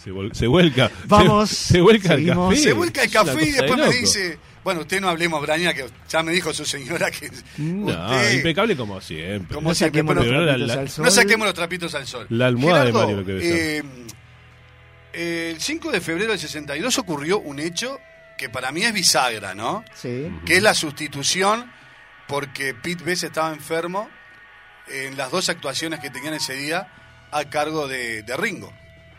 Se, vuel- se vuelca. Vamos, Se, se vuelca el café. Se vuelca el café y después me dice. Bueno, usted no hablemos, Braña, que ya me dijo su señora que. No, usted- impecable como siempre. como No siempre, saquemos pero- los la- trapitos la- al sol. No saquemos los trapitos al sol. La almohada de Mario lo que eh, el 5 de febrero del 62 ocurrió un hecho que para mí es bisagra, ¿no? Sí. Que es la sustitución porque Pete Best estaba enfermo en las dos actuaciones que tenían ese día a cargo de, de Ringo.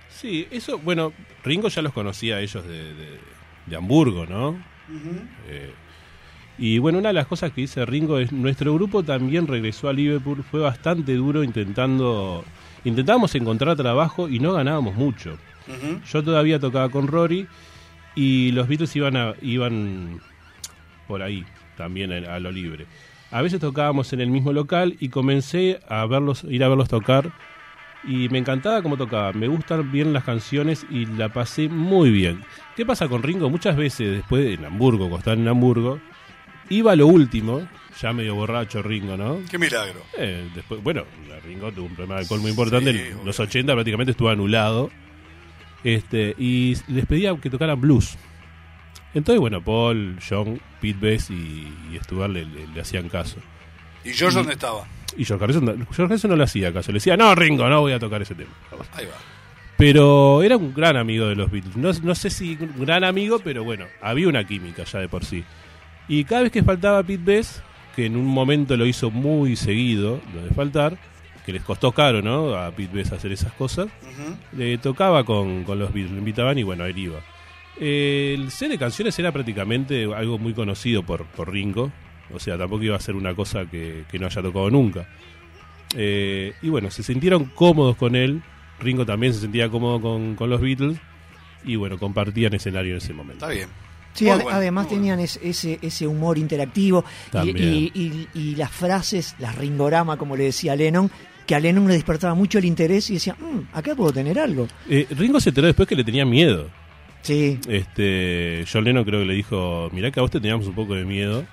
Sí, eso, bueno, Ringo ya los conocía a ellos de, de- de Hamburgo, ¿no? Eh, y bueno, una de las cosas que dice Ringo es, nuestro grupo también regresó a Liverpool, fue bastante duro intentando, intentábamos encontrar trabajo y no ganábamos mucho. Yo todavía tocaba con Rory y los Beatles iban, a- iban por ahí, también a, a lo libre. A veces tocábamos en el mismo local y comencé a verlos, ir a verlos tocar y me encantaba cómo tocaba. Me gustan bien las canciones y la pasé muy bien. ¿Qué pasa con Ringo? Muchas veces después en Hamburgo, cuando estaba en Hamburgo, iba a lo último, ya medio borracho Ringo, ¿no? Qué milagro. Eh, después, bueno, Ringo tuvo un problema de alcohol muy importante. Sí, en los 80 prácticamente estuvo anulado. Este, y les pedía que tocaran blues. Entonces, bueno, Paul, John, Pete Best y, y Stuart le, le- le hacían caso. ¿Y George dónde estaba? Y George Harrison, George Harrison no le hacía caso. Le decía, no, Ringo, no voy a tocar ese tema. Ahí va. Pero era un gran amigo de los Beatles. No, no sé si un gran amigo, pero bueno, había una química ya de por sí. Y cada vez que faltaba Pete Best, que en un momento lo hizo muy seguido, lo de faltar, que les costó caro, ¿no? A Pete Best hacer esas cosas, Ujú. le tocaba con, con los Beatles, lo invitaban y bueno, él iba. Eh, el set de canciones era prácticamente algo muy conocido por, por Ringo, o sea, tampoco iba a ser una cosa que, que no haya tocado nunca. Eh, y bueno, se sintieron cómodos con él, Ringo también se sentía cómodo con, con los Beatles, y bueno, compartían escenario en ese momento. Está bien. Sí, bueno, además bueno. tenían es- ese, ese humor interactivo y, y- y- y las frases, las ringorama, como le decía Lennon, que a Lennon le despertaba mucho el interés y decía, "Mm, acá puedo tener algo. Eh, Ringo se enteró después que le tenía miedo. Sí, Este, John Lennon creo que le dijo, mirá que a vos te teníamos un poco de miedo.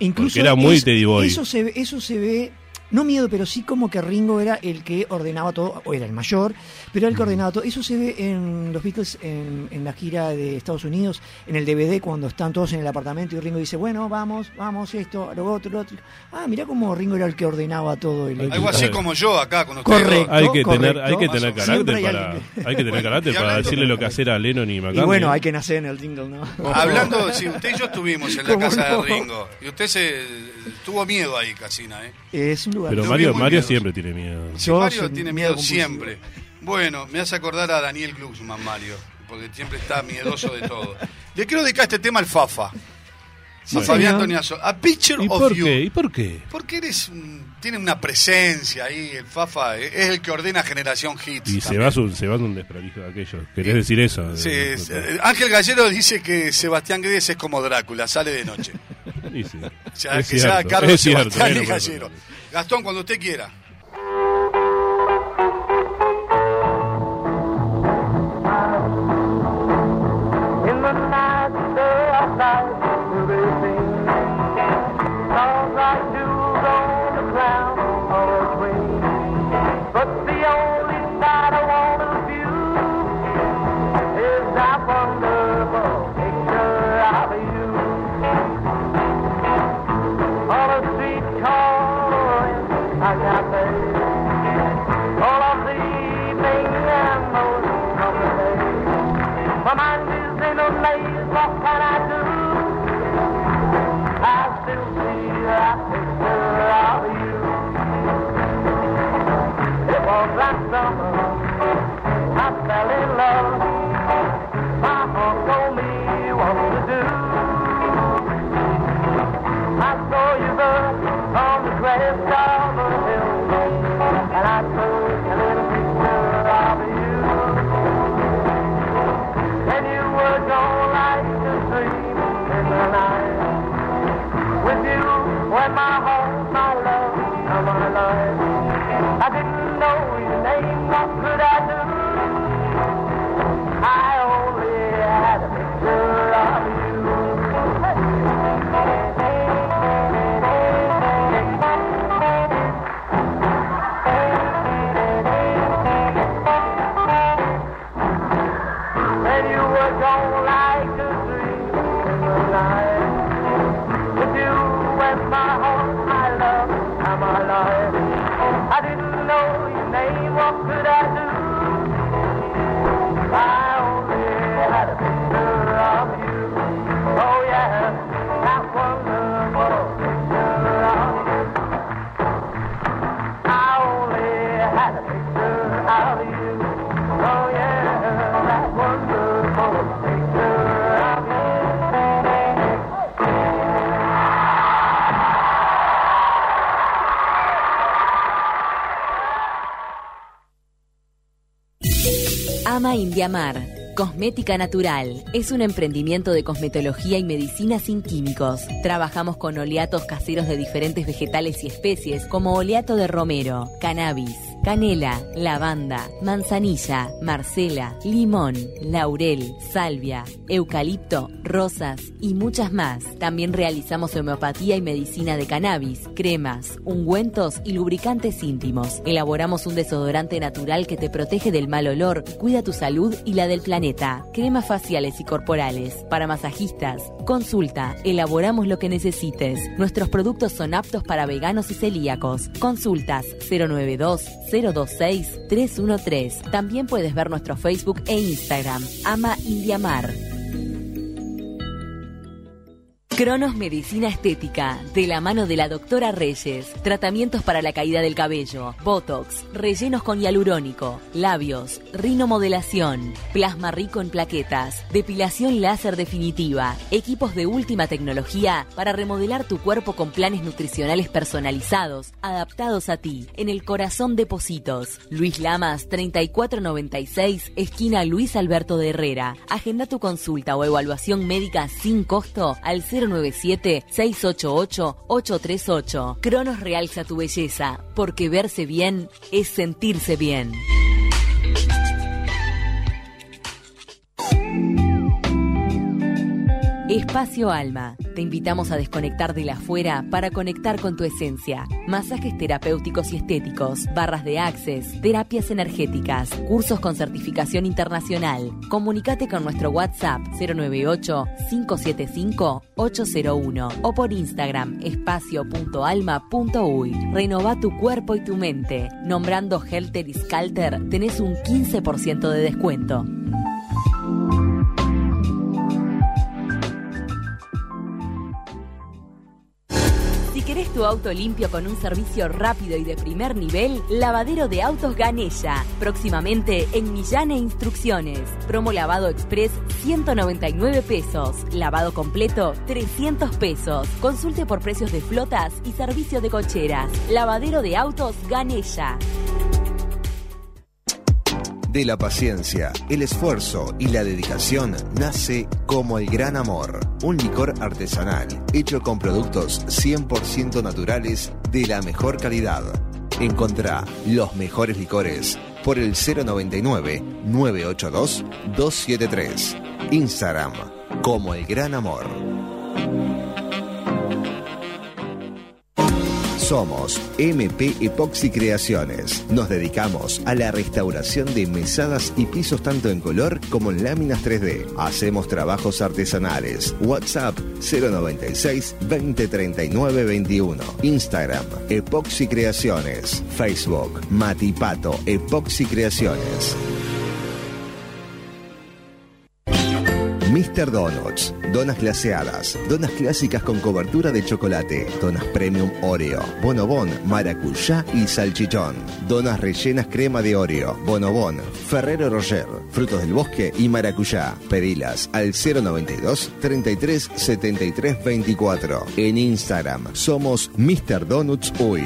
Incluso Porque era muy es- Teddy Boy. Eso se, eso se ve, no miedo, pero sí como que Ringo era el que ordenaba todo, o era el mayor, pero era el que ordenaba todo. Eso se ve en los Beatles en, en la gira de Estados Unidos, en el DVD, cuando están todos en el apartamento y Ringo dice, bueno, vamos, vamos, esto, lo otro, lo otro. Ah, mirá cómo Ringo era el que ordenaba todo. El Algo así como yo acá con ustedes. Correcto. Hay que correcto. tener, hay que tener carácter hay para, alguien hay que tener carácter y para decirle lo que hacer a Lennon y Y McCartney. bueno, hay que nacer en el jingle, ¿no? Hablando, sí, usted y yo estuvimos en la ¿Cómo casa no? de Ringo. Y usted se tuvo miedo ahí, Casina, ¿eh? Es un lugar. Pero Mario, Mario siempre tiene miedo. Sí, Mario tiene miedo miedo siempre. Bueno, me hace acordar a Daniel Glucksmann, Mario, porque siempre está miedoso de todo. Le quiero dedicar este tema al Fafa. Sí, a Fabián. Toniazo. A Picture ¿Y of por You. qué? ¿Y por qué? Porque eres un- tiene una presencia ahí, el Fafa eh, es el que ordena Generación Hits. Y se va, su- se va un desprolijo de aquello. ¿Querés decir eso? Sí, Eh, es- eh, Ángel Gallero dice que Sebastián Gres es como Drácula, sale de noche. y sí. Ya, Es que cierto, es cierto, Sebastián y Gallero. Gastón, cuando usted quiera. Ama Indiamar. Cosmética Natural es un emprendimiento de cosmetología y medicina sin químicos. Trabajamos con oleatos caseros de diferentes vegetales y especies como oleato de romero, cannabis, canela, lavanda, manzanilla, marcela, limón, laurel, salvia, eucalipto, rosas y muchas más. También realizamos homeopatía y medicina de cannabis, cremas, ungüentos y lubricantes íntimos. Elaboramos un desodorante natural que te protege del mal olor, cuida tu salud y la del planeta. Cremas faciales y corporales. Para masajistas, consulta, elaboramos lo que necesites. Nuestros productos son aptos para veganos y celíacos. Consultas 092-026-313. También puedes ver nuestro Facebook e Instagram. Ama Indiamar. Cronos Medicina Estética, de la mano de la doctora Reyes. Tratamientos para la caída del cabello, botox, rellenos con hialurónico, labios, rinomodelación, plasma rico en plaquetas, depilación láser definitiva, equipos de última tecnología para remodelar tu cuerpo con planes nutricionales personalizados, adaptados a ti, en el corazón de Positos. Luis Lamas 3496, esquina Luis Alberto de Herrera. Agenda tu consulta o evaluación médica sin costo al 097-688-838. Cronos realza tu belleza, porque verse bien es sentirse bien. Espacio Alma. Te invitamos a desconectar de la afuera para conectar con tu esencia. Masajes terapéuticos y estéticos, barras de access, terapias energéticas, cursos con certificación internacional. Comunicate con nuestro WhatsApp 098-575-801 o por Instagram espacio.alma.uy. Renova tu cuerpo y tu mente. Nombrando Helter y Skalter tenés un 15% de descuento. Tu auto limpio con un servicio rápido y de primer nivel, lavadero de autos Ganella. Próximamente en Millán e Instrucciones. Promo lavado express 199 pesos. Lavado completo 300 pesos. Consulte por precios de flotas y servicio de cocheras. Lavadero de autos Ganella. De la paciencia, el esfuerzo y la dedicación nace como el gran amor, un licor artesanal hecho con productos 100% naturales de la mejor calidad. Encontrá los mejores licores por el 099-982-273. Instagram como el gran amor. Somos MP Epoxy Creaciones. Nos dedicamos a la restauración de mesadas y pisos tanto en color como en láminas 3D. Hacemos trabajos artesanales. WhatsApp 096 2039 21. Instagram Epoxy Creaciones. Facebook Matipato Epoxy Creaciones. Mr. Donuts, donas glaseadas, donas clásicas con cobertura de chocolate, donas premium Oreo, bonobón, maracuyá y salchichón, donas rellenas crema de Oreo, bonobón, Ferrero Roger, frutos del bosque y maracuyá. Pedilas al 092 33 73 24. En Instagram somos Mr. Donuts Uy.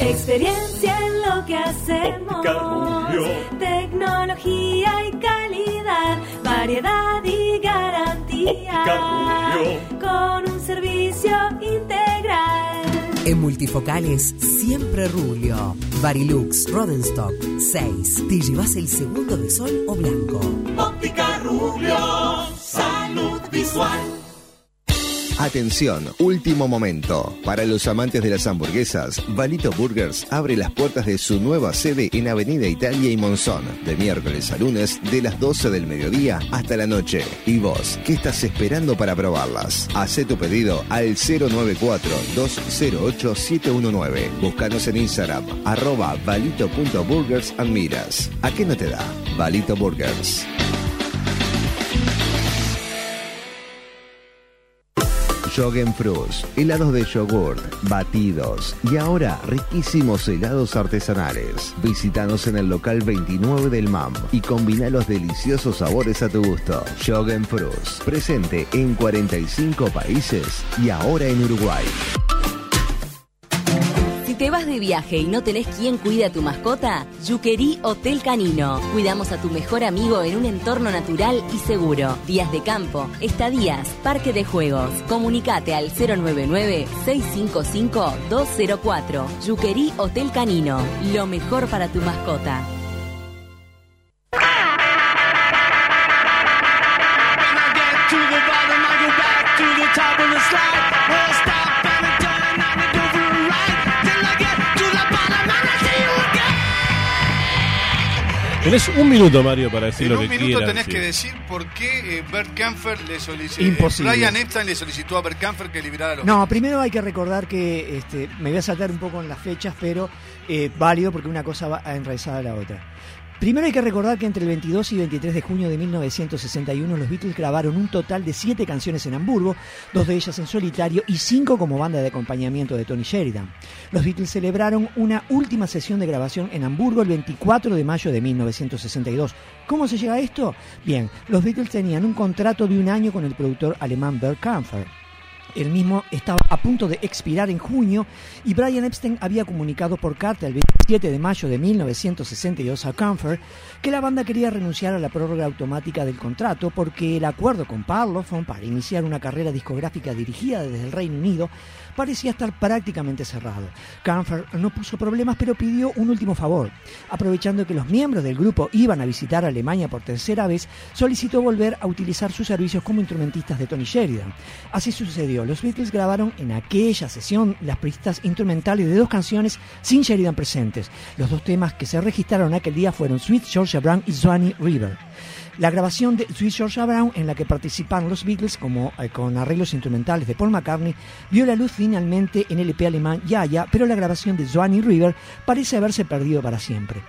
Experiencia que hacemos. Tecnología y calidad, variedad y garantía. Con un servicio integral. En multifocales, siempre Rubio. Varilux, Rodenstock, 6. ¿Te llevas el segundo de sol o blanco? Óptica Rubio, salud visual. Atención, último momento. Para los amantes de las hamburguesas, Valito Burgers abre las puertas de su nueva sede en Avenida Italia y Monzón, de miércoles a lunes, de las 12 del mediodía hasta la noche. ¿Y vos, qué estás esperando para probarlas? Hacé tu pedido al 094-208-719. Búscanos en Instagram, arroba valito.burgers. ¿A qué no te da? Valito Burgers. Frus, helados de yogurt, batidos y ahora riquísimos helados artesanales. Visítanos en el local 29 del MAM y combina los deliciosos sabores a tu gusto. Frus, presente en 45 países y ahora en Uruguay. Te vas de viaje y no tenés quien cuide a tu mascota, Yuquerí Hotel Canino. Cuidamos a tu mejor amigo en un entorno natural y seguro. Días de campo, estadías, parque de juegos. Comunicate al 099-655-204. Yuquerí Hotel Canino. Lo mejor para tu mascota. Tenés un minuto, Mario, para decir En lo un que minuto quieras. tenés sí. que decir por qué eh, Bert Kampfer le solicitó. Imposible. Brian Epstein le solicitó a Bert Kampfer que liberara a los No, primero hay que recordar que este, me voy a saltar un poco en las fechas, pero eh, válido porque una cosa va enraizada a la otra. Primero hay que recordar que entre el 22 y 23 de junio de 1961 los Beatles grabaron un total de siete canciones en Hamburgo, dos de ellas en solitario y cinco como banda de acompañamiento de Tony Sheridan. Los Beatles celebraron una última sesión de grabación en Hamburgo el 24 de mayo de 1962. ¿Cómo se llega a esto? Bien, los Beatles tenían un contrato de un año con el productor alemán Bert Kampfer. El mismo estaba a punto de expirar en junio y Brian Epstein había comunicado por carta el 27 de mayo de 1962 a Comfort que la banda quería renunciar a la prórroga automática del contrato porque el acuerdo con Parlophone para iniciar una carrera discográfica dirigida desde el Reino Unido parecía estar prácticamente cerrado. Comfort no puso problemas pero pidió un último favor. Aprovechando que los miembros del grupo iban a visitar Alemania por tercera vez, solicitó volver a utilizar sus servicios como instrumentistas de Tony Sheridan. Así sucedió. Los Beatles grabaron en aquella sesión las pistas instrumentales de dos canciones sin Sheridan presentes. Los dos temas que se registraron aquel día fueron Sweet Georgia Brown y Swanee River. La grabación de Sweet Georgia Brown, en la que participaron los Beatles como, eh, con arreglos instrumentales de Paul McCartney, vio la luz finalmente en el EP alemán Yaya, pero la grabación de Swanee River parece haberse perdido para siempre.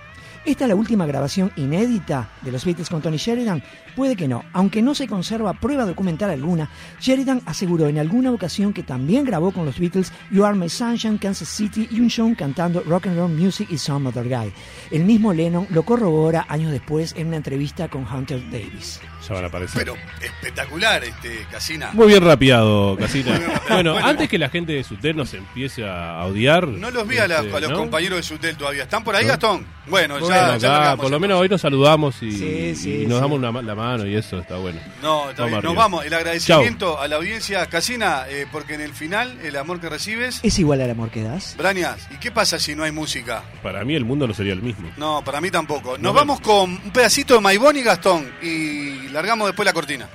¿Esta es la última grabación inédita de los Beatles con Tony Sheridan? Puede que no, aunque no se conserva prueba documental alguna, Sheridan aseguró en alguna ocasión que también grabó con los Beatles You Are My Sunshine, Kansas City y un show cantando Rock and Roll Music y Some Other Guy. El mismo Lennon lo corrobora años después en una entrevista con Hunter Davis. Ya van a aparecer. Pero espectacular, este Casina. Muy bien rapeado, Casina. Bueno, Bueno. antes que la gente de Sutel nos empiece a odiar. No los vi a, la- este, a los ¿no? compañeros de Sutel todavía. ¿Están por ahí, ¿No? Gastón? Bueno, Bueno, ya, acá, por lo menos hoy nos saludamos y, Sí, sí, y nos sí. damos una la mano y eso está bueno. No, está bien. Nos vamos. El agradecimiento a la audiencia Casina, eh, porque en el final, el amor que recibes. ¿Es igual al amor que das? Brañas, ¿y qué pasa si no hay música? Para mí el mundo no sería el mismo. No, para mí tampoco. Nos No, vamos con un pedacito de Maibón y Gastón y largamos después la cortina.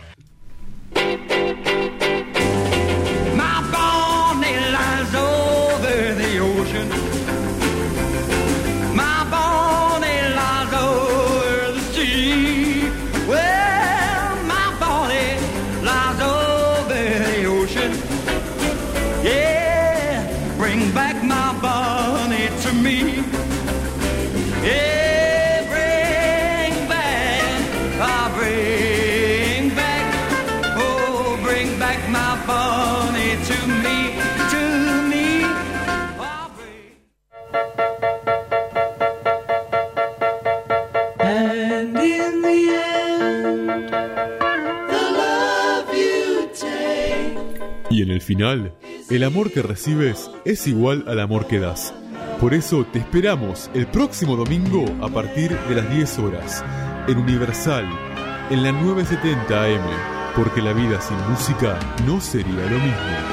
Final, el amor que recibes es igual al amor que das. Por eso te esperamos el próximo domingo a partir de las 10 horas, en Universal, en la 970 AM, porque la vida sin música no sería lo mismo.